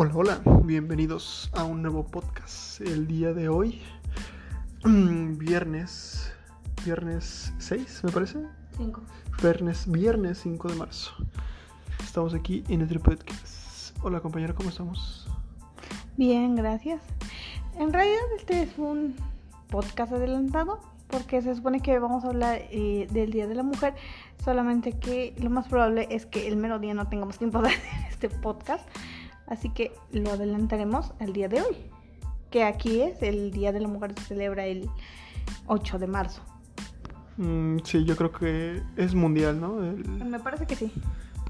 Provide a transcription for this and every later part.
Hola, hola, bienvenidos a un nuevo podcast. El día de hoy, viernes, viernes 6, me parece. 5. Viernes, viernes 5 de marzo. Estamos aquí en el Podcast. Hola compañera, ¿cómo estamos? Bien, gracias. En realidad este es un podcast adelantado porque se supone que vamos a hablar eh, del Día de la Mujer, solamente que lo más probable es que el mero día no tengamos tiempo de hacer este podcast, así que lo adelantaremos al día de hoy, que aquí es el Día de la Mujer, se celebra el 8 de marzo. Mm, sí, yo creo que es mundial, ¿no? El- Me parece que sí.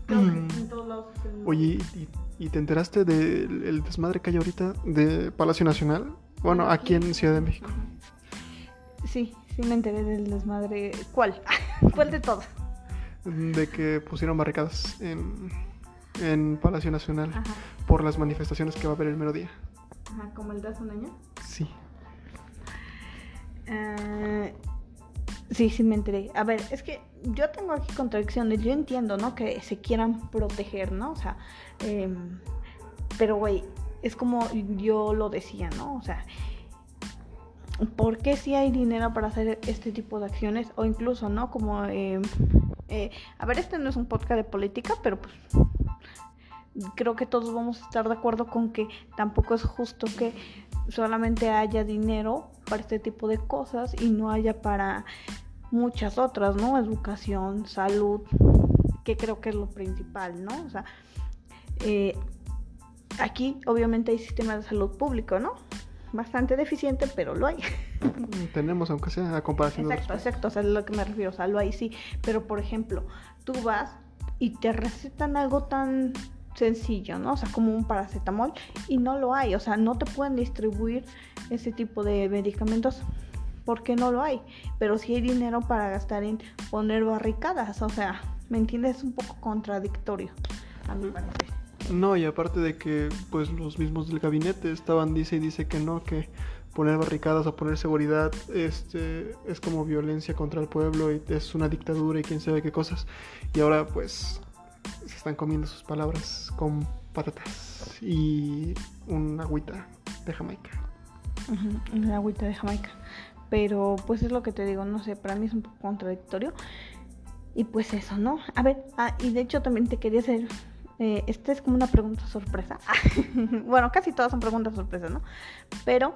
Creo que Mm. en todos lados el- Oye, ¿y, y te enteraste del el desmadre que hay ahorita de Palacio Nacional? Bueno, aquí en Ciudad de México. Sí, sí me enteré del desmadre. ¿Cuál? ¿Cuál de todos? De que pusieron barricadas en, en Palacio Nacional Ajá. por las manifestaciones que va a haber el mero día. Ajá, como el de hace un año. Sí. Eh, sí, sí me enteré. A ver, es que yo tengo aquí contradicciones. Yo entiendo, ¿no? Que se quieran proteger, ¿no? O sea, em, pero güey, es como yo lo decía, ¿no? O sea, ¿por qué si hay dinero para hacer este tipo de acciones? O incluso, ¿no? Como, em, eh, a ver, este no es un podcast de política, pero pues creo que todos vamos a estar de acuerdo con que tampoco es justo que solamente haya dinero para este tipo de cosas y no haya para muchas otras, ¿no? Educación, salud, que creo que es lo principal, ¿no? O sea, eh, aquí obviamente hay sistema de salud público, ¿no? Bastante deficiente, pero lo hay. Tenemos, aunque sea a comparación de Exacto, exacto, o sea, es lo que me refiero, o sea, lo hay sí, pero por ejemplo, tú vas y te recetan algo tan sencillo, ¿no? O sea, como un paracetamol y no lo hay, o sea, no te pueden distribuir ese tipo de medicamentos porque no lo hay, pero sí hay dinero para gastar en poner barricadas, o sea, ¿me entiendes? Es un poco contradictorio, a mi parecer. No, y aparte de que pues los mismos del gabinete estaban dice y dice que no, que poner barricadas o poner seguridad este es como violencia contra el pueblo y es una dictadura y quién sabe qué cosas. Y ahora pues se están comiendo sus palabras con patatas y una agüita de Jamaica. Ujú, el agüita de Jamaica. Pero pues es lo que te digo, no sé, para mí es un poco contradictorio. Y pues eso, ¿no? A ver, ah, y de hecho también te quería hacer, eh, esta es como una pregunta sorpresa. bueno, casi todas son preguntas sorpresa, ¿no? Pero,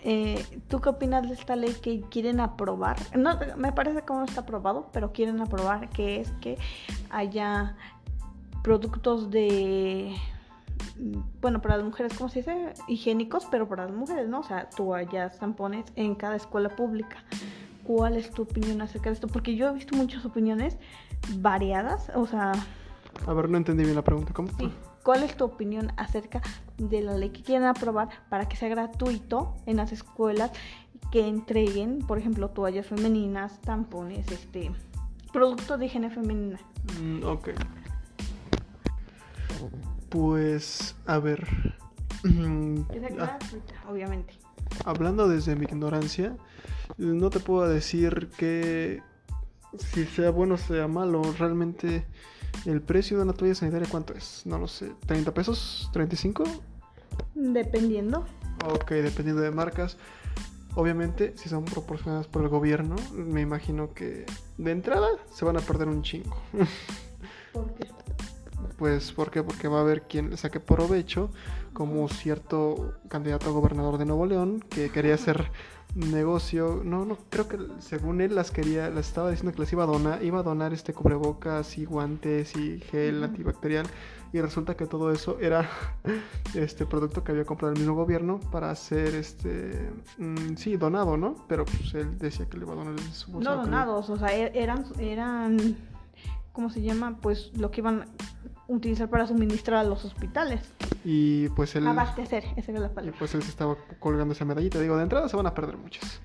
eh, ¿tú qué opinas de esta ley que quieren aprobar? No, me parece que no está aprobado, pero quieren aprobar que es que haya productos de bueno, para las mujeres, ¿cómo se dice? Higiénicos, pero para las mujeres, ¿no? O sea, toallas, tampones en cada escuela pública. ¿Cuál es tu opinión acerca de esto? Porque yo he visto muchas opiniones variadas, o sea, A ver, no entendí bien la pregunta. ¿Cómo? sí. ¿Cuál es tu opinión acerca de la ley que quieren aprobar para que sea gratuito en las escuelas que entreguen, por ejemplo, toallas femeninas, tampones, este, productos de higiene femenina? Mm, ok. Pues, a ver. Sea Ah, gratuita, obviamente. Hablando desde mi ignorancia, no te puedo decir que si sea bueno o sea malo. Realmente, el precio de una toalla sanitaria, ¿cuánto es? No lo sé. ¿30 pesos? ¿35? Dependiendo. Ok, dependiendo de marcas. Obviamente, si son proporcionadas por el gobierno, me imagino que de entrada se van a perder un chingo. Porque Pues, ¿por qué? Porque va a haber quien le saque provecho, como cierto candidato a gobernador de Nuevo León que quería hacer negocio. No, no, creo que según él las quería, las estaba diciendo que las iba a donar, iba a donar este cubrebocas y guantes y gel antibacterial. Y resulta que todo eso era este producto que había comprado el mismo gobierno para hacer este, mm, sí, donado, ¿no? Pero pues él decía que le iba a donar su no donados, o sea, e- eran, eran, ¿cómo se llama? Pues lo que iban utilizar para suministrar a los hospitales. Y pues él... Abastecer, esa era la Y palabra. pues él se estaba colgando esa medallita. Digo, de entrada se van a perder muchas.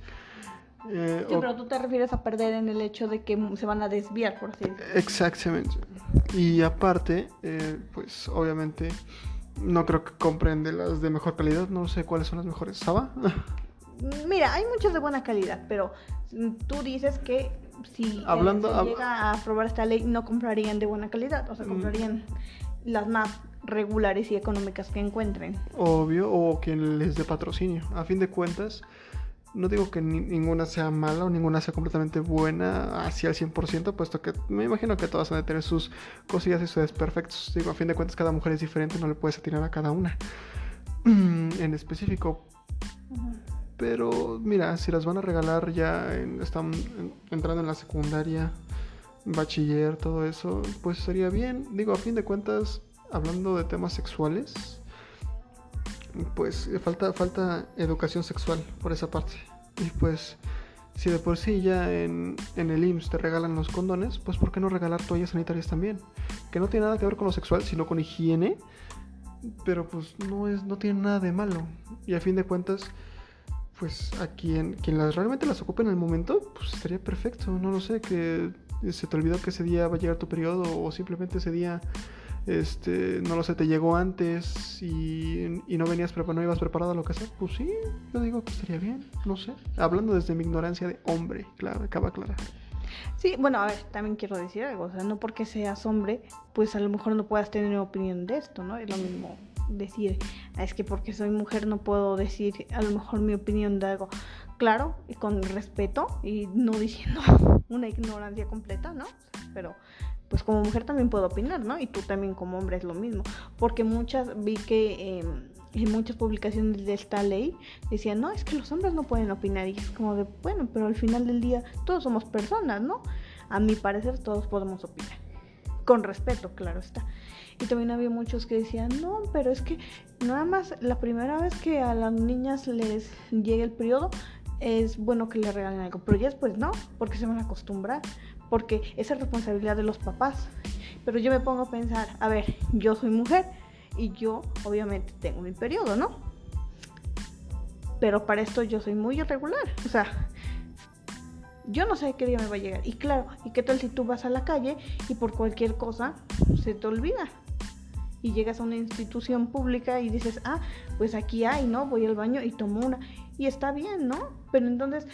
Eh, Sí, o- pero tú te refieres a perder en el hecho de que se van a desviar, por así decirlo. Exactamente. Y aparte, eh, pues obviamente no creo que compren de las de mejor calidad. No sé cuáles son las mejores. ¿Saba? Mira, hay muchos de buena calidad, pero tú dices que si eh, Hablando- hab- llega a aprobar esta ley no comprarían de buena calidad, o sea, Mm. comprarían las más regulares y económicas que encuentren. Obvio, o quien les dé patrocinio. A fin de cuentas, no digo que ninguna sea mala o ninguna sea completamente buena hacia el 100%, puesto que me imagino que todas van a tener sus cosillas y sus desperfectos. Digo, a fin de cuentas, cada mujer es diferente, no le puedes atinar a cada una en específico. Pero mira, si las van a regalar ya están entrando en la secundaria, bachiller, todo eso, pues sería bien. Digo, a fin de cuentas, hablando de temas sexuales, pues falta, falta educación sexual por esa parte. Y pues, si de por sí ya en, en el IMSS te regalan los condones, pues ¿por qué no regalar toallas sanitarias también? Que no tiene nada que ver con lo sexual, sino con higiene, pero pues no, es, no tiene nada de malo. Y a fin de cuentas, pues a quien, quien las, realmente las ocupe en el momento, pues estaría perfecto. No lo sé, que se te olvidó que ese día va a llegar tu periodo o simplemente ese día este, no lo sé, te llegó antes y, no venías preparado, no ibas preparado a lo que sea, pues sí, yo digo que estaría bien, no sé. Hablando desde mi ignorancia de hombre, claro, acaba clara. Sí, bueno, a ver, también quiero decir algo, o sea, no porque seas hombre, pues a lo mejor no puedas tener una opinión de esto, ¿no? Es lo mismo decir, ah, es que porque soy mujer no puedo decir a lo mejor mi opinión de algo. Claro, y con respeto y no diciendo una ignorancia completa, ¿no? Pero pues como mujer también puedo opinar, ¿no? Y tú también como hombre es lo mismo. Porque muchas, vi que em, en muchas publicaciones de esta ley decían, no, es que los hombres no pueden opinar. Y es como de, bueno, pero al final del día todos somos personas, ¿no? A mi parecer todos podemos opinar. Con respeto, claro está. Y también había muchos que decían, no, pero es que nada más la primera vez que a las niñas les llegue el periodo, es bueno que le regalen algo, pero ya después no, porque se van a acostumbrar porque esa es responsabilidad de los papás. Pero yo me pongo a pensar, a ver, yo soy mujer y yo obviamente tengo mi periodo, ¿no? Pero para esto yo soy muy irregular, o sea, yo no sé qué día me va a llegar. Y claro, ¿y qué tal si tú vas a la calle y por cualquier cosa se te olvida? Y llegas a una institución pública y dices, ah, pues aquí hay, ¿no? Voy al baño y tomo una. Y está bien, ¿no? Pero entonces,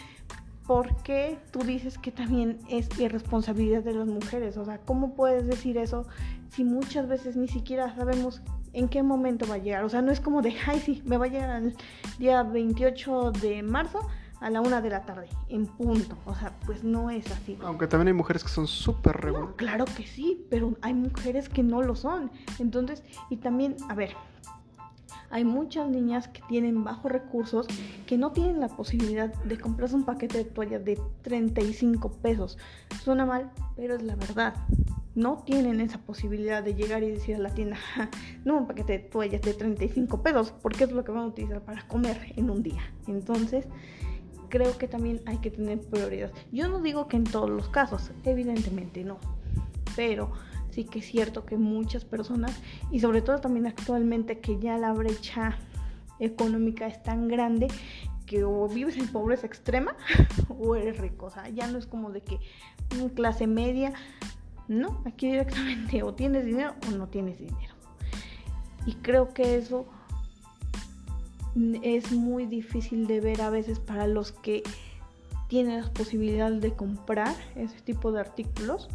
¿por qué tú dices que también es irresponsabilidad de las mujeres? O sea, ¿cómo puedes decir eso si muchas veces ni siquiera sabemos en qué momento va a llegar? O sea, no es como de, ay, sí, me va a llegar el día 28 de marzo a la una de la tarde, en punto. O sea, pues no es así. Aunque también hay mujeres que son súper regulares. claro que sí, pero hay mujeres que no lo son. Entonces, y también, a ver, hay muchas niñas que tienen bajos recursos que no tienen la posibilidad de comprarse un paquete de toallas de 35 pesos. Suena mal, pero es la verdad. No tienen esa posibilidad de llegar y decir a la tienda, no un paquete de toallas de 35 pesos, porque es lo que van a utilizar para comer en un día. Entonces, creo que también hay que tener prioridad. Yo no digo que en todos los casos, evidentemente no, pero sí que es cierto que muchas personas, y sobre todo también actualmente que ya la brecha económica es tan grande que o vives en pobreza extrema o eres rico. O sea, ya no es como de que clase media, no, aquí directamente o tienes dinero o no tienes dinero. Y creo que eso es muy difícil de ver a veces para los que tienen las posibilidades de comprar ese tipo de artículos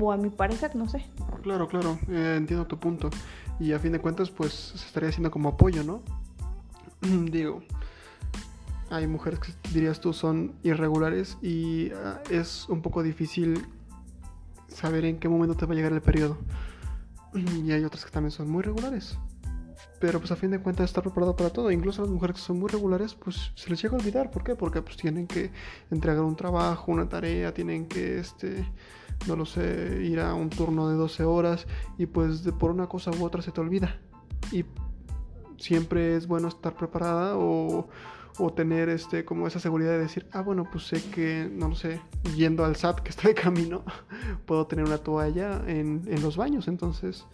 o a mi parecer, no sé. Claro, claro, eh, entiendo tu punto. Y a fin de cuentas, pues se estaría haciendo como apoyo, ¿no? Digo, hay mujeres que dirías tú son irregulares y ah, es un poco difícil saber en qué momento te va a llegar el periodo. Y hay otras que también son muy regulares. Pero pues a fin de cuentas estar preparado para todo. Incluso las mujeres que son muy regulares, pues se les llega a olvidar. ¿Por qué? Porque pues tienen que entregar un trabajo, una tarea, tienen que este no lo sé, ir a un turno de 12 horas y pues por una cosa u otra se te olvida. Y siempre es bueno estar preparada o, o, tener este como esa seguridad de decir, ah, bueno, pues sé que, no lo sé, yendo al SAT que está de camino, puedo tener una toalla en, en los baños, entonces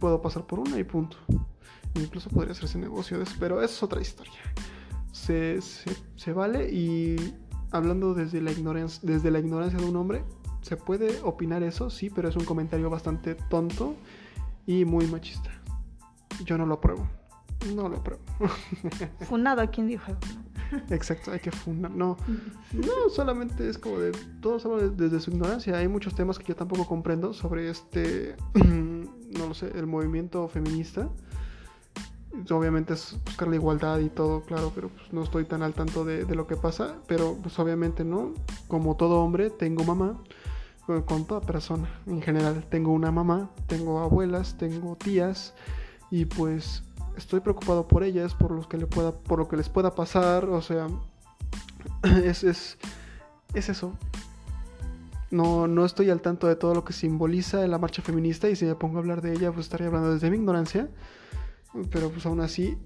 puedo pasar por una y punto. Incluso podría hacerse negocio de eso, pero eso es otra historia. Se, se, se vale y hablando desde la ignorancia, desde la ignorancia de un hombre, se puede opinar eso, sí, pero es un comentario bastante tonto y muy machista. Yo no lo apruebo. No lo apruebo. Funado a quien dijo Exacto, hay que fundar. No, no, solamente es como de. Todos hablan desde su ignorancia. Hay muchos temas que yo tampoco comprendo sobre este. no no lo sé, el movimiento feminista. Obviamente es buscar la igualdad y todo, claro, pero pues no estoy tan al tanto de, lo que pasa. Pero pues obviamente no. Como todo hombre, tengo mamá con toda persona en general. Tengo una mamá, tengo abuelas, tengo tías y pues estoy preocupado por ellas, por que le pueda, por lo que les pueda pasar, o sea, es, es, es eso. No, no estoy al tanto de todo lo que simboliza la marcha feminista y si me pongo a hablar de ella, pues estaría hablando desde mi ignorancia. Pero pues aún así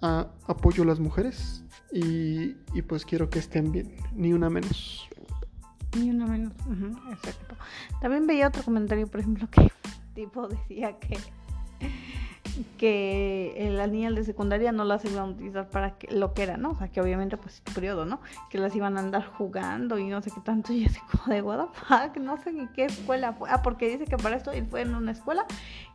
apoyo a las mujeres y, y pues quiero que estén bien, ni una menos. Ni una menos. exacto. También veía otro comentario, por ejemplo, que tipo decía que que las niñas de secundaria no las iban a utilizar para que, lo que era, ¿no? O sea, que obviamente pues periodo, ¿no? Que las iban a andar jugando y no sé qué tanto. Y así como de what the no sé ni qué escuela fue. Ah, porque dice que para esto él fue en una escuela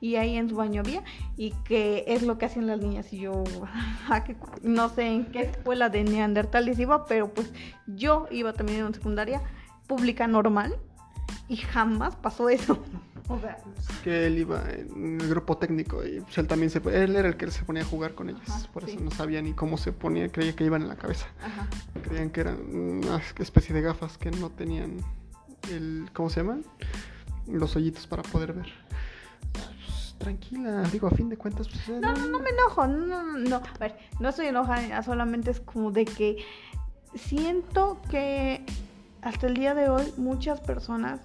y ahí en su baño había y que es lo que hacían las niñas. Y yo, ah, no sé en qué escuela de neandertales iba, pero pues yo iba también en una secundaria pública normal y jamás pasó eso. O sea, que él iba en el grupo técnico y pues, él también se él era el que se ponía a jugar con ellas, por eso no sabía ni cómo se ponía, creía que iban en la cabeza. Creían que eran una especie de gafas que no tenían el ¿cómo se llaman? Los hoyitos para poder ver. Pues, tranquila, digo, a fin de cuentas pues, no, no, no me enojo, no, no, no, a ver, no estoy enojada, solamente es como de que siento que hasta el día de hoy muchas personas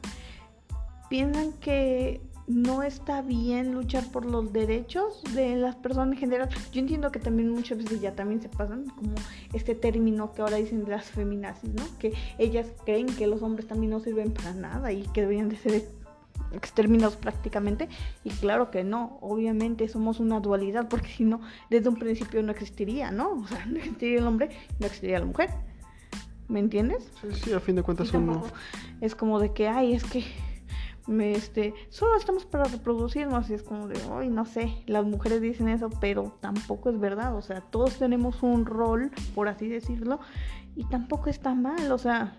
piensan que no está bien luchar por los derechos de las personas en general. Yo entiendo que también muchas veces ya también se pasan como este término que ahora dicen las feminazis, ¿no? Que ellas creen que los hombres también no sirven para nada y que deberían de ser exterminados prácticamente y claro que no, obviamente somos una dualidad porque si no desde un principio no existiría, ¿no? O sea, no existiría el hombre, no existiría la mujer. ¿Me entiendes? Sí, sí, a fin de cuentas son... Es como de que, ay, es que me, este, solo estamos para reproducirnos y es como de, ay, no sé, las mujeres dicen eso, pero tampoco es verdad, o sea, todos tenemos un rol, por así decirlo, y tampoco está mal, o sea,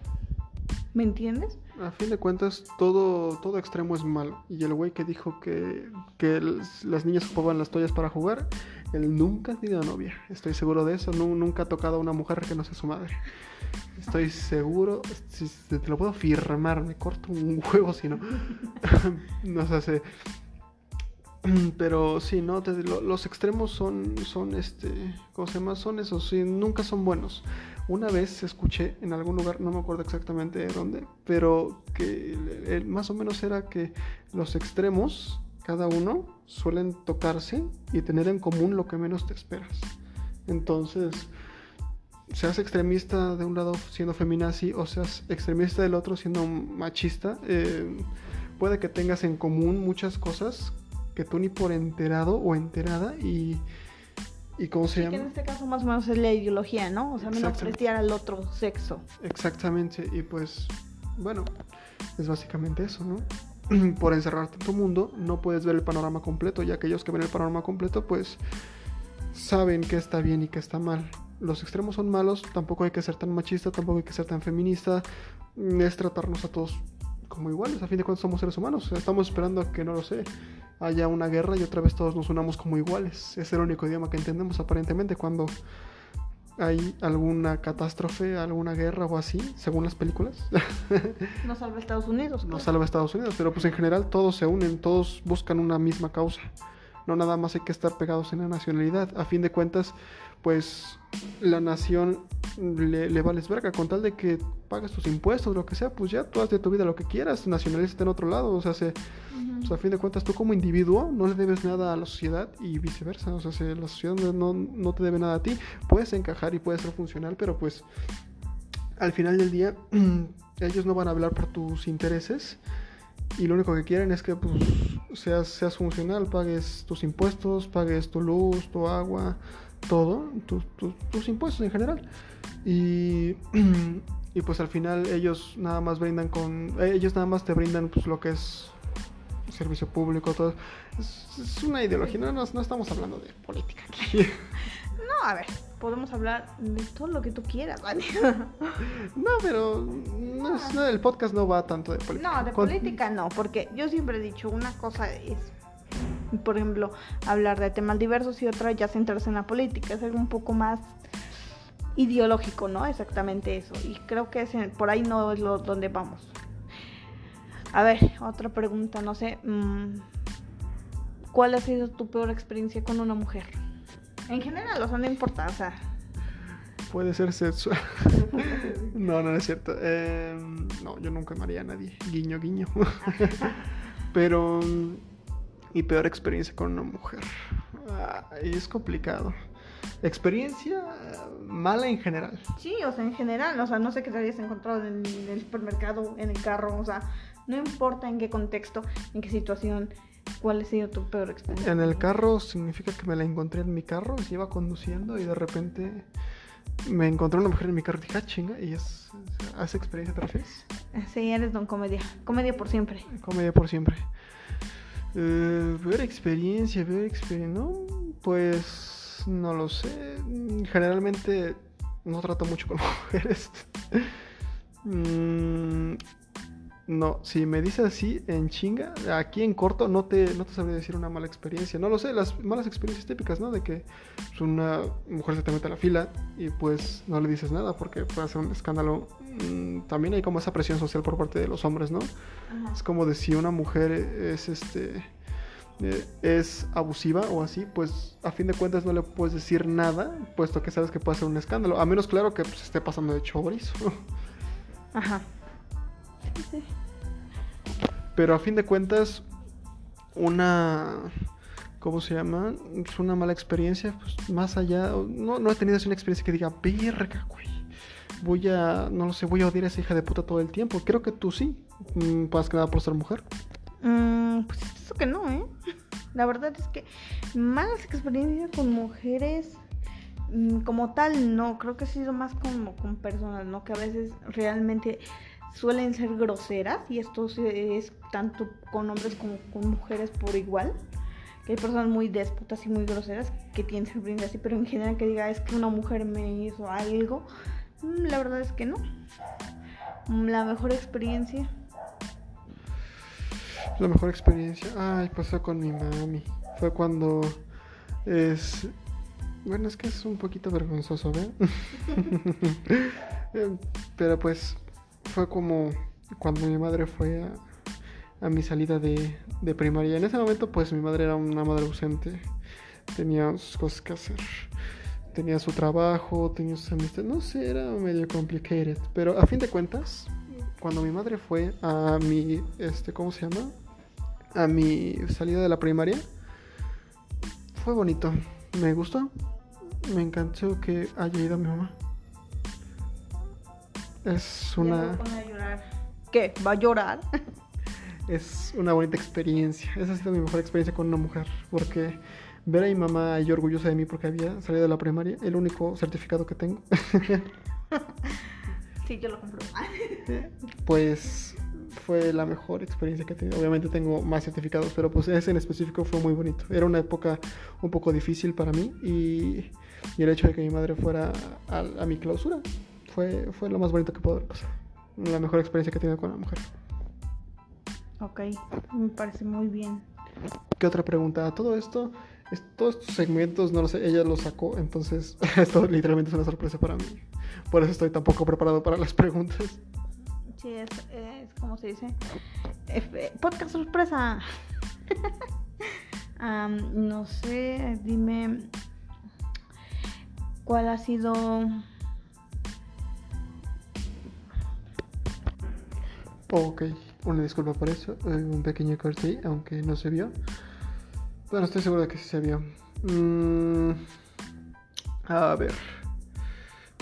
¿me entiendes? A fin de cuentas, todo, todo extremo es malo. Y el güey que dijo que, que las niñas ocupaban las toallas para jugar, él nunca ha tenido novia. Estoy seguro de eso. nunca ha tocado a una mujer que no sea su madre. Estoy seguro, te lo puedo firmar, me corto un huevo si no. no se hace. Pero sí, ¿no? los extremos son, son este, ¿cómo se llama? Son esos, sí, nunca son buenos. Una vez escuché en algún lugar, no me acuerdo exactamente dónde, pero que más o menos era que los extremos, cada uno, suelen tocarse y tener en común lo que menos te esperas. Entonces, seas extremista de un lado siendo feminazi o seas extremista del otro siendo machista, eh, puede que tengas en común muchas cosas que tú ni por enterado o enterada y, y cómo se llama. Que en este caso más o menos es la ideología, ¿no? O sea, menospreciar al otro sexo. Exactamente, y pues bueno, es básicamente eso, ¿no? por encerrarte en tu mundo no puedes ver el panorama completo y aquellos que ven el panorama completo pues saben que está bien y que está mal. Los extremos son malos, tampoco hay que ser tan machista, tampoco hay que ser tan feminista, es tratarnos a todos como iguales, a fin de cuentas somos seres humanos, estamos esperando a que, no lo sé, haya una guerra y otra vez todos nos unamos como iguales, es el único idioma que entendemos aparentemente cuando hay alguna catástrofe, alguna guerra o así, según las películas. no salva Estados Unidos. No salva Estados Unidos, pero pues en general todos se unen, todos buscan una misma causa. No nada más hay que estar pegados en la nacionalidad. A fin de cuentas, pues la nación le, le, vales verga con tal de que pagues tus impuestos, lo que sea, pues ya tú haz de tu vida lo que quieras, nacionalista en otro lado, o sea, se, a fin de cuentas tú como individuo no le debes nada a la sociedad y viceversa, o sea, la sociedad no, no te debe nada a ti, puedes encajar y puedes ser funcional, pero pues al final del día ellos no van a hablar por tus intereses y lo único que quieren es que pues seas, seas funcional, pagues tus impuestos, pagues tu luz, tu agua, todo, tus impuestos en general. Y, y, pues al final ellos nada más brindan con, ellos nada más te brindan pues lo que es servicio público, todo. Es, una ideología, no, no, estamos hablando de política No, a ver, podemos hablar de todo lo que tú quieras, ¿vale? no, pero el podcast no va tanto de política. No, de política no, porque yo siempre he dicho, una cosa es por ejemplo, hablar de temas diversos y otra ya centrarse en la política, es algo un poco más ideológico, ¿no? Exactamente eso. Y creo que es por ahí no es lo donde vamos. A ver, otra pregunta, no sé. Mm, ¿Cuál ha sido tu peor experiencia con una mujer? En general, o sea, no importa, o sea. Puede ser sexual. no, no, es cierto. Em, no, yo nunca amaría a nadie. Guiño, guiño. Pero. Mi peor experiencia con una mujer. es complicado. Experiencia mala en general. Sí, o sea, en general. O sea, no sé qué te hayas encontrado en el supermercado, en el carro. O sea, no importa en qué contexto, en qué situación ¿Cuál ha sido tu peor experiencia? En el carro significa que me la encontré en mi carro, se iba conduciendo y de repente me encontré una mujer en mi carro y dije, ah, chinga, y es, ¿a esa experiencia te refieres? Sí, eres don comedia, comedia por siempre. Comedia por siempre. Eh, peor experiencia, peor experiencia, ¿no? Pues no lo sé. Generalmente no trato mucho con mujeres. mm, no, si me dices así en chinga, aquí en corto no te, no te sabría decir una mala experiencia. No lo sé, las malas experiencias típicas, ¿no? De que pues, una mujer se te mete a la fila y pues no le dices nada porque puede ser un escándalo. Mm, también hay como esa presión social por parte de los hombres, ¿no? Es como de si una mujer es este eh, es abusiva o así, pues a fin de cuentas no le puedes decir nada, puesto que sabes que puede ser un escándalo. A menos claro que pues, esté pasando de chorizo. Ajá. Sí. Pero a fin de cuentas, una. ¿Cómo se llama? Es una mala experiencia. Pues más allá. No, no he tenido así una experiencia que diga, verga, güey. Voy a. No lo sé, voy a odiar a esa hija de puta todo el tiempo. Creo que tú sí. Mm, más que nada por ser mujer. Mm, pues eso que no, ¿eh? La verdad es que malas experiencias con mujeres mm, como tal, no, creo que ha sido más como con personas, ¿no? Que a veces realmente suelen ser groseras y esto es tanto con hombres como con mujeres por igual. Que hay personas muy déspotas y muy groseras que tienen brindar así, pero en general que diga es que una mujer me hizo algo, mm, la verdad es que no. Mm, la mejor experiencia. La mejor experiencia, ay, pasó con mi mami. Fue cuando es bueno, es que es un poquito vergonzoso, ¿ve? Pero pues fue como cuando mi madre fue a, mi salida de, primaria. En ese momento, pues mi madre era una madre ausente, tenía sus cosas que hacer, tenía su trabajo, tenía sus amistades, no sé, era medio complicated. Pero a fin de cuentas, cuando mi madre fue a mi, este, ¿cómo se llama? A mi salida de la primaria, fue bonito, me gustó, me encantó que haya ido mi mamá. Es una... ¿Qué? ¿Va a llorar? es una bonita experiencia. Esa ha sido mi mejor experiencia con una mujer. Porque ver a mi mamá y orgullosa de mí porque había salido de la primaria, el único certificado que tengo. sí, yo lo compro. pues fue la mejor experiencia que he tenido. Obviamente tengo más certificados, pero pues ese en específico fue muy bonito. Era una época un poco difícil para mí y, el hecho de que mi madre fuera a mi clausura fue, fue lo más bonito que pudo haber pasado. La mejor experiencia que he tenido con una mujer. Ok, me parece muy bien. ¿Qué otra pregunta? Todo esto, todos estos segmentos, no lo sé, ella los sacó, entonces esto literalmente es una sorpresa para mí. Por eso estoy tan poco preparado para las preguntas. Sí, es, como se dice. podcast sorpresa. no sé, dime cuál ha sido Ok, una disculpa por eso, eh, un pequeño corte aunque no se vio. Bueno, estoy seguro de que sí se vio. Mm, a ver,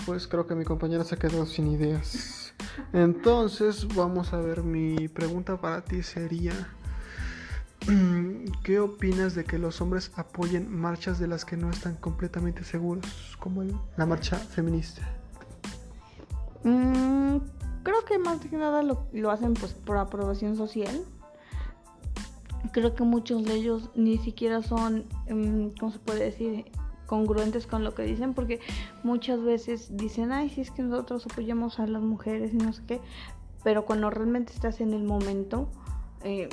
pues creo que mi compañera se quedado sin ideas. Entonces, vamos a ver, mi pregunta para ti sería, ¿qué opinas de que los hombres apoyen marchas de las que no están completamente seguros, como la marcha feminista? Mm, creo que más que nada lo, hacen pues por aprobación social. Creo que muchos de ellos ni siquiera son, em, ¿cómo se puede decir? congruentes con lo que dicen porque muchas veces dicen ay si es que nosotros apoyamos a las mujeres y no sé qué pero cuando realmente estás en el momento eh,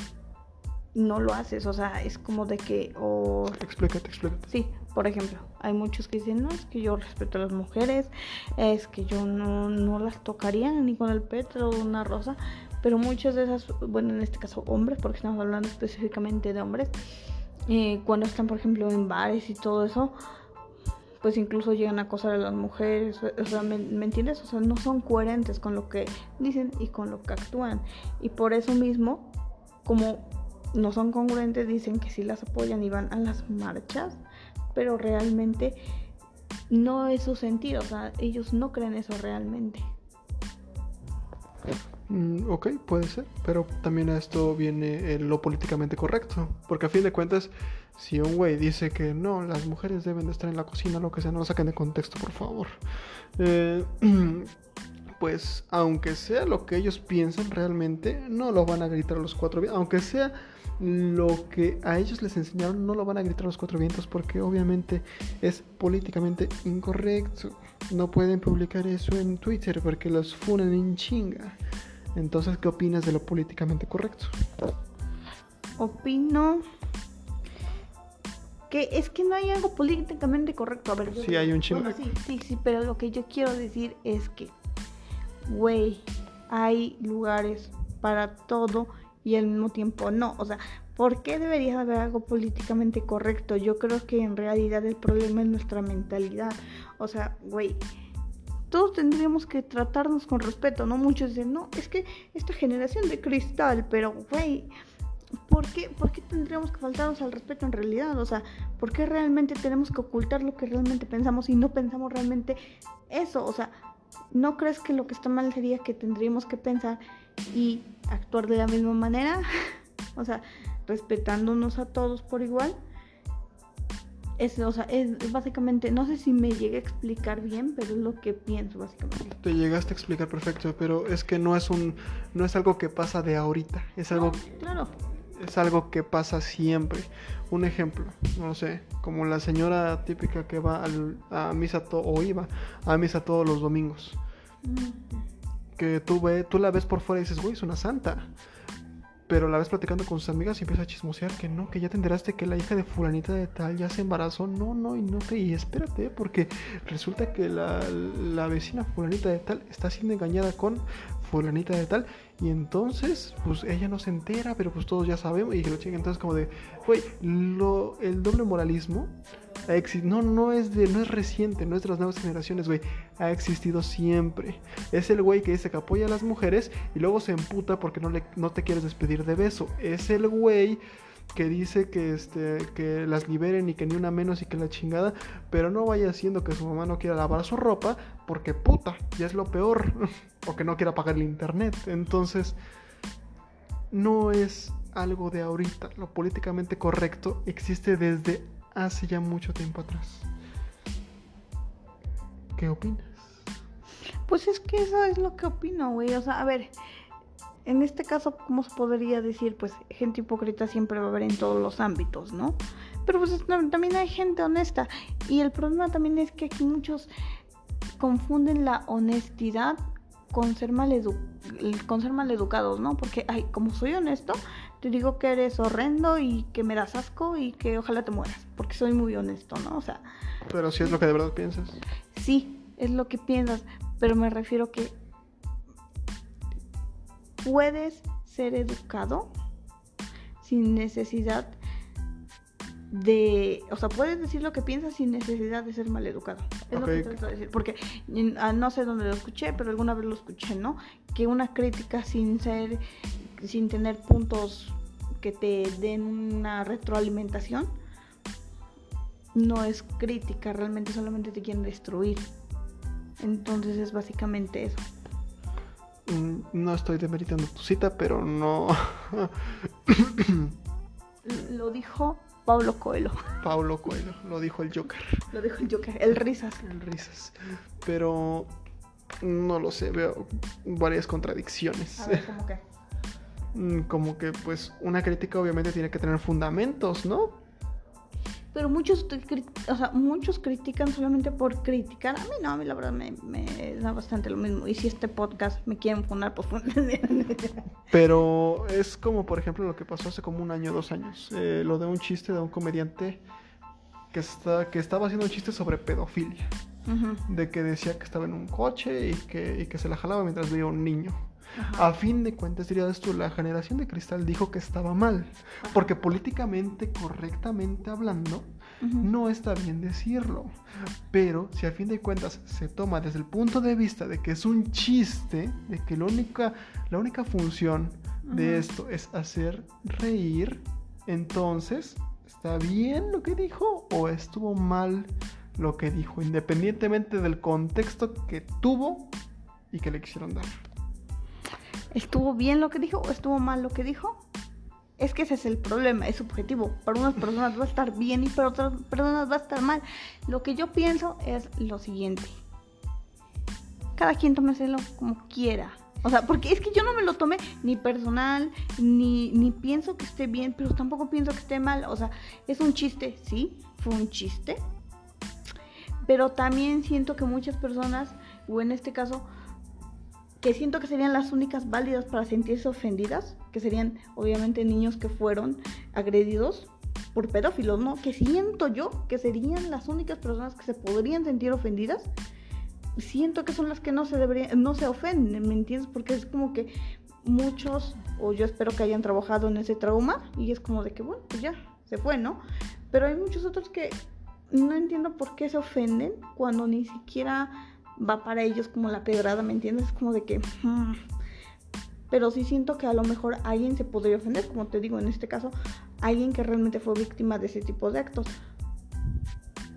no lo haces, o sea, es como de que, o... Explícate, explícate. Sí, por ejemplo, hay muchos que dicen, no, es que yo respeto a las mujeres, es que yo no, no las tocaría ni con el petro o una rosa, pero muchas de esas, bueno, en este caso hombres, porque estamos hablando específicamente de hombres, eh, cuando están, por ejemplo, en bares y todo eso, pues incluso llegan a acosar a las mujeres, o sea, ¿me, ¿me, entiendes? O sea, no son coherentes con lo que dicen y con lo que actúan. Y por eso mismo, como no son congruentes, dicen que sí las apoyan y van a las marchas, pero realmente no es su sentido, o sea, ellos no creen eso realmente. Mm, ok, puede ser, pero también a esto viene lo políticamente correcto, porque a fin de cuentas, si un güey dice que no, las mujeres deben de estar en la cocina, lo que sea, no lo saquen de contexto, por favor. Eh, pues, aunque sea lo que ellos piensan realmente, no lo van a gritar los cuatro aunque sea lo que a ellos les enseñaron, no lo van a gritar los cuatro vientos, porque obviamente es políticamente incorrecto. No pueden publicar eso en Twitter porque los funan en chinga. Entonces, ¿qué opinas de lo políticamente correcto? Opino que es que no hay algo políticamente correcto. A ver, sí, hay un chingo. sí, sí, sí, pero lo que yo quiero decir es que, güey, hay lugares para todo y al mismo tiempo no. O sea, ¿por qué debería haber algo políticamente correcto? Yo creo que en realidad el problema es nuestra mentalidad. O sea, güey todos tendríamos que tratarnos con respeto, ¿no? Muchos dicen, no, es que esta generación de cristal, pero, güey, ¿por qué, ¿por qué tendríamos que faltarnos al respeto en realidad? O sea, ¿por qué realmente tenemos que ocultar lo que realmente pensamos y no pensamos realmente eso? O sea, ¿no crees que lo que está mal sería que tendríamos que pensar y actuar de la misma manera? o sea, respetándonos a todos por igual. Es, o sea, es básicamente, no sé si me llegué a explicar bien, pero es lo que pienso básicamente. Te llegaste a explicar perfecto, pero es que no es un, no es algo que pasa de ahorita, es algo, claro. es algo que pasa siempre. Un ejemplo, no sé, como la señora típica que va al, a misa to, o iba a misa todos los domingos, mm. Que tú ve, tú la ves por fuera y dices, güey, es una santa pero la ves platicando con sus amigas y empieza a chismosear que no, que ya te enteraste que la hija de fulanita de tal ya se embarazó. No, no, y no te, y espérate, porque resulta que la, la vecina fulanita de tal está siendo engañada con fulanita de tal. Y entonces, pues ella no se entera, pero pues todos ya sabemos. Y lo chingan. Entonces, como de, güey, el doble moralismo no, no es de, no es reciente, no es de las nuevas generaciones, güey. Ha existido siempre. Es el güey que dice que apoya a las mujeres y luego se emputa porque no, le, no te quieres despedir de beso. Es el güey que dice que este que las liberen y que ni una menos y que la chingada, pero no vaya haciendo que su mamá no quiera lavar su ropa porque puta, ya es lo peor o que no quiera pagar el internet. Entonces, no es algo de ahorita. Lo políticamente correcto existe desde hace ya mucho tiempo atrás. ¿Qué opinas? Pues es que eso es lo que opino, güey. O sea, a ver, en este caso, ¿cómo se podría decir? Pues gente hipócrita siempre va a haber en todos los ámbitos, ¿no? Pero pues también hay gente honesta. Y el problema también es que aquí muchos confunden la honestidad con ser mal, con ser mal educados, ¿no? Porque, ay, como soy honesto, te digo que eres horrendo y que me das asco y que ojalá te mueras, porque soy muy honesto, ¿no? O sea... Pero si es lo que de verdad piensas. Sí, es lo que piensas, pero me refiero que puedes ser educado sin necesidad de, o sea, puedes decir lo que piensas sin necesidad de ser mal educado. Es lo que trato de decir, porque ah, no sé dónde lo escuché, pero alguna vez lo escuché, ¿no? Que una crítica sin ser, sin tener puntos que te den una retroalimentación, no es crítica, realmente solamente te quieren destruir. Entonces es básicamente eso. Mm, no estoy demeritando tu cita, pero no. lo dijo Pablo Coelho. Pablo Coelho, lo dijo el Joker. Lo dijo el Joker, el Risas. El Risas. Pero no lo sé, veo varias contradicciones. A ver, ¿cómo que? Mm, como que, pues, una crítica obviamente tiene que tener fundamentos, ¿no? Pero muchos, o sea, muchos critican solamente por criticar. A mí no, a mí la verdad me, me da bastante lo mismo. Y si este podcast me quieren fundar, pues. Pero es como, por ejemplo, lo que pasó hace como un año, dos años. Eh, lo de un chiste de un comediante que, está, que estaba haciendo un chiste sobre pedofilia. Ujú, De que decía que estaba en un coche y que, y que se la jalaba mientras veía un niño. Ajá. A fin de cuentas, dirías tú, la generación de cristal dijo que estaba mal. Porque políticamente, correctamente hablando, no está bien decirlo. Pero si a fin de cuentas se toma desde el punto de vista de que es un chiste, de que la única, la única función de esto es hacer reír, entonces, ¿está bien lo que dijo o estuvo mal lo que dijo? Independientemente del contexto que tuvo y que le quisieron dar. ¿Estuvo bien lo que dijo o estuvo mal lo que dijo? Es que ese es el problema, es subjetivo. Para unas personas va a estar bien y para otras personas va a estar mal. Lo que yo pienso es lo siguiente. Cada quien tómeselo como quiera. O sea, porque es que yo no me lo tomé ni personal, ni, ni pienso que esté bien, pero tampoco pienso que esté mal. O sea, es un chiste, sí, fue un chiste. Pero también siento que muchas personas, o en este caso, que siento que serían las únicas válidas para sentirse ofendidas, que serían obviamente niños que fueron agredidos por pedófilos, ¿no? Que siento yo que serían las únicas personas que se podrían sentir ofendidas. Siento que son las que no se deberían, no se ofenden, ¿me entiendes? Porque es como que muchos, o yo espero que hayan trabajado en ese trauma, y es como de que, bueno, pues ya, se fue, ¿no? Pero hay muchos otros que no entiendo por qué se ofenden cuando ni siquiera va para ellos como la pedrada, ¿me entiendes? Es como de que... mm. Pero sí siento que a lo mejor alguien se podría ofender, como te digo, en este caso, alguien que realmente fue víctima de ese tipo de actos.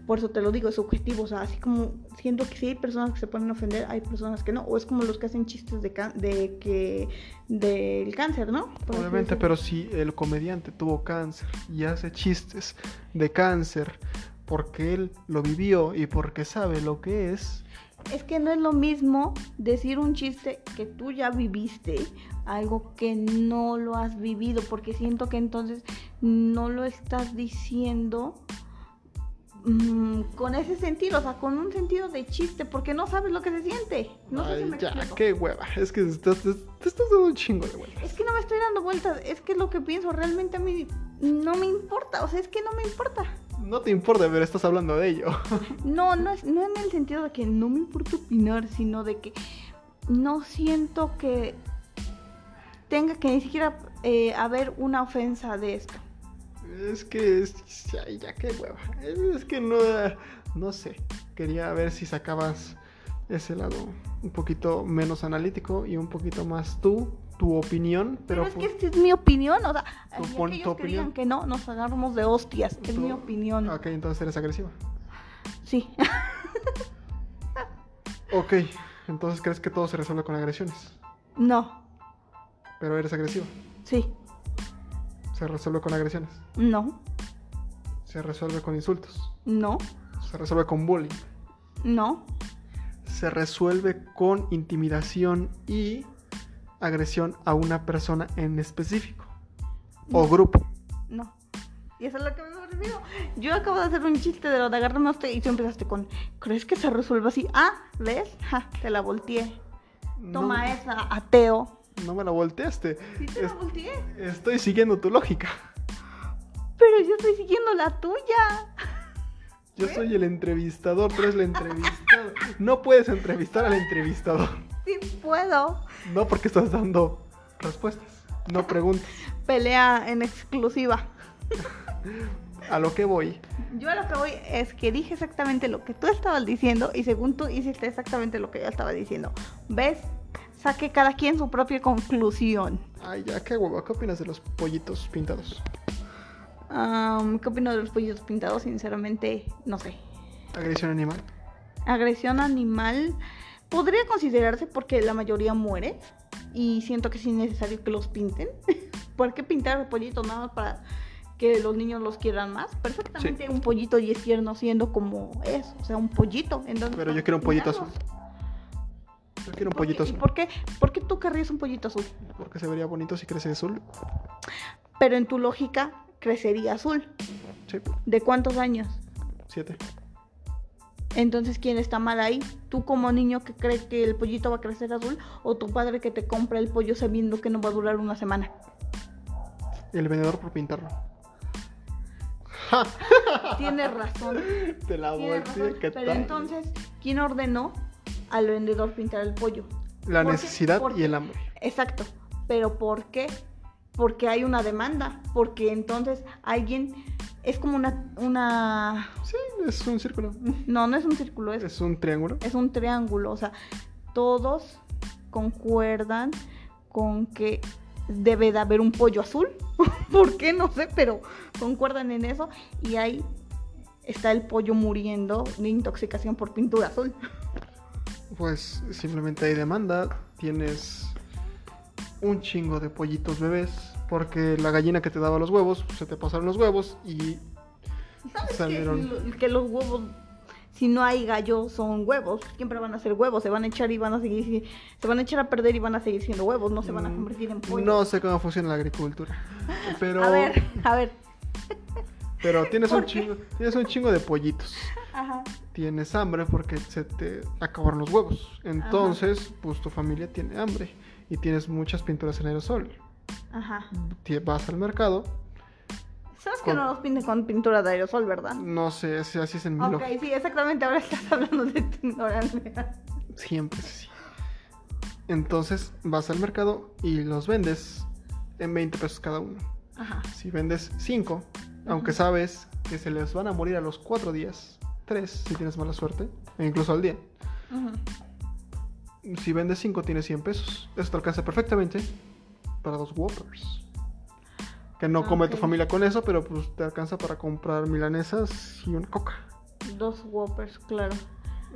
Por eso te lo digo, es subjetivo, o sea, así como siento que sí hay personas que se pueden ofender, hay personas que no, o es como los que hacen chistes de, can- de que del cáncer, ¿no? Por Obviamente, pero si el comediante tuvo cáncer y hace chistes de cáncer porque él lo vivió y porque sabe lo que es, Es que no es lo mismo decir un chiste que tú ya viviste, algo que no lo has vivido, porque siento que entonces no lo estás diciendo mm, con ese sentido, o sea, con un sentido de chiste, porque no sabes lo que se siente. No sé si ay, me ya, explico. qué hueva. Es que te, te- te estás dando un chingo de vueltas. Es que no me estoy dando vueltas, es que lo que pienso realmente a mí no me importa, o sea, es que no me importa. No te importa, pero estás hablando de ello. No, no, es, no en el sentido de que no me importa opinar, sino de que no siento que tenga que ni siquiera eh, haber una ofensa de esto. Es que es, ay, ya qué hueva. Es que no, no sé. Quería ver si sacabas ese lado un poquito menos analítico y un poquito más tú, tu opinión, Pero, pero, es que pues- esta es mi opinión, o sea, Tu pon- tu que opinión. digan que no, nos agarramos de hostias, es tu- mi opinión. Ok, entonces eres agresiva. Sí, Ok, entonces crees que todo se resuelve con agresiones, no, pero eres agresiva. sí, Se resuelve con agresiones, no, se resuelve con insultos, no, se resuelve con bullying, no, se resuelve con intimidación y agresión a una persona en específico o grupo. no. Y eso es lo que me sorprendió. Yo acabo de hacer un chiste de lo de agarrarme a usted y tú empezaste con, ¿crees que se resuelve así? Ah, ¿ves? Ja, te la volteé. Toma no, esa, ateo. no me la volteaste. Sí te la volteé. estoy siguiendo tu lógica. Pero yo estoy siguiendo la tuya. Yo soy el entrevistador, tú eres la entrevistada. No puedes entrevistar al entrevistador. Sí puedo. No porque estás dando respuestas, no preguntas. Pelea en exclusiva. A lo que voy. Yo a lo que voy es que dije exactamente lo que tú estabas diciendo y según tú hiciste exactamente lo que yo estaba diciendo. ¿Ves? Saque cada quien su propia conclusión. Ay, ya, qué huevo. ¿Qué opinas de los pollitos pintados? Am, ¿Qué opino de los pollitos pintados? Sinceramente, no sé. Agresión animal. Agresión animal podría considerarse porque la mayoría muere y siento que es innecesario que los pinten. ¿Por qué pintar pollitos nada más para que los niños los quieran más? Perfectamente un pollito y es tierno siendo como es, o sea, un pollito. Entonces, Pero yo quiero un pollito azul. Yo quiero un ¿Por qué- pollito ¿Y azul. por qué, por qué tú querrías un pollito azul? Porque se vería bonito si crece azul. Pero en tu lógica crecería azul. Sí, ¿De cuántos años? siete. Entonces, ¿quién está mal ahí? ¿Tú como niño que cree que el pollito va a crecer azul o tu padre que te compra el pollo sabiendo que no va a durar una semana? El vendedor por pintarlo. Tienes razón. Te la volteé, razón. ¿qué Pero tal? entonces, ¿quién ordenó al vendedor pintar el pollo? La necesidad ¿Por y el hambre. Exacto. ¿Pero por qué? Porque hay una demanda. Porque entonces alguien es como una... una... Sí, es un círculo. No, no es un círculo, es Es un triángulo. es un triángulo, o sea, todos concuerdan con que debe de haber un pollo azul. ¿Por qué? No sé, pero concuerdan en eso y ahí está el pollo muriendo de intoxicación por pintura azul. Pues simplemente hay demanda. Tienes un chingo de pollitos bebés. Porque la gallina que te daba los huevos, se te pasaron los huevos y ¿Sabes salieron. que, que los huevos, si no hay gallo, son huevos? Siempre van a ser huevos, se van a echar y van a seguir, se van a echar a perder y van a seguir siendo huevos, no se van a Mm, convertir en pollo. No sé cómo funciona la agricultura. Pero, A ver, a ver. pero tienes un chingo, tienes un chingo de pollitos. Ajá. Tienes hambre porque se te acabaron los huevos. Entonces, pues tu familia tiene hambre y tienes muchas pinturas en aerosol. Ajá. Vas al mercado, Sabes que no los pinten con pintura de aerosol, ¿verdad? no sé así es en mi Ok, lógica. sí, exactamente. Ahora estás hablando de tu ignorancia. Siempre así. Entonces vas al mercado y los vendes en 20 pesos cada uno. Ajá. Si vendes 5, aunque sabes que se les van a morir a los 4 días, 3 si tienes mala suerte, e incluso al día. Ujú. Si vendes 5 tienes 100 pesos. Eso te alcanza perfectamente para dos Whoppers. Que no come tu familia con eso, pero pues te alcanza para comprar milanesas y una coca. Dos Whoppers, claro.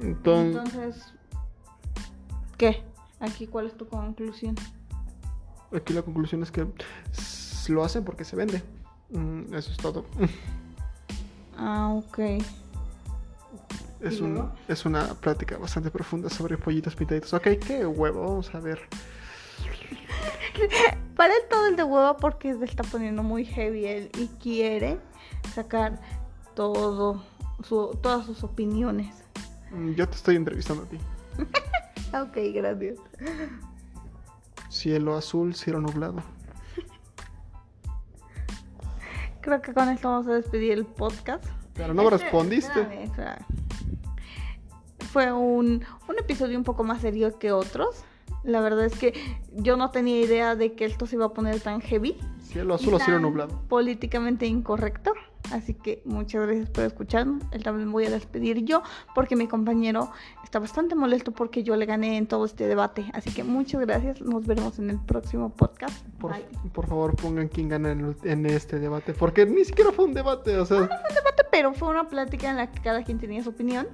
Entonces, Entonces, ¿qué? Aquí, ¿cuál es tu conclusión? aquí la conclusión es que lo hacen porque se vende. Mm, Eso es todo. Ah, ok. Es, ¿Y un- es una plática bastante profunda sobre pollitos pintaditos. Ok, qué huevo, vamos a ver. Para él todo el de huevo porque se está poniendo muy heavy él y quiere sacar todo su, todas sus opiniones. Mm, Yo te estoy entrevistando a ti. Ok, gracias. Cielo azul, cielo nublado. Creo que con esto vamos a despedir el podcast. Pero no me Este- respondiste. espérame, espérame. Fue un, un episodio un poco más serio que otros. La verdad es que yo no tenía idea de que esto se iba a poner tan heavy. Cielo azul o cielo nublado. Políticamente incorrecto. Así que muchas gracias por escucharnos. Él también voy a despedir yo porque mi compañero está bastante molesto porque yo le gané en todo este debate. Así que muchas gracias. Nos veremos en el próximo podcast. Por, por favor, pongan quién gana en, en este debate. Porque ni siquiera fue un debate. O sea, debate, pero fue una plática en la que cada quien tenía su opinión.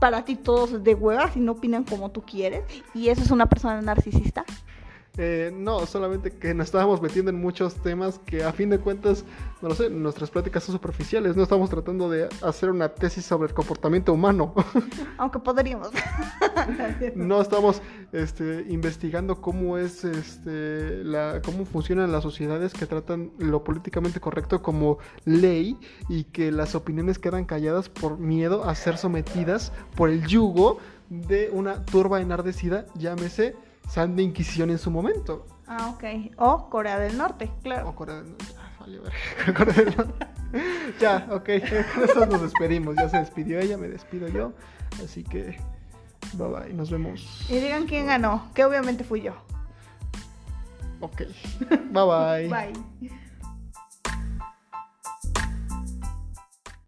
Para ti todos de huevas y no opinan como tú quieres. Y eso es una persona narcisista. Eh, no, solamente que nos estábamos metiendo en muchos temas que a fin de cuentas, no lo sé, nuestras pláticas son superficiales. No estamos tratando de hacer una tesis sobre el comportamiento humano. Aunque podríamos. no estamos este, investigando cómo es este, la, cómo funcionan las sociedades que tratan lo políticamente correcto como ley y que las opiniones quedan calladas por miedo a ser sometidas por el yugo de una turba enardecida, llámese Santa Inquisición en su momento. ah, ok. O Corea del Norte, claro. O Corea del Norte. Ah, vale, verga. Corea del Norte. ya, ok, con eso nos despedimos. Ya se despidió ella, me despido yo. Así que, bye bye, nos vemos. Y digan quién ganó, que obviamente fui yo. Ok. Bye bye. Bye.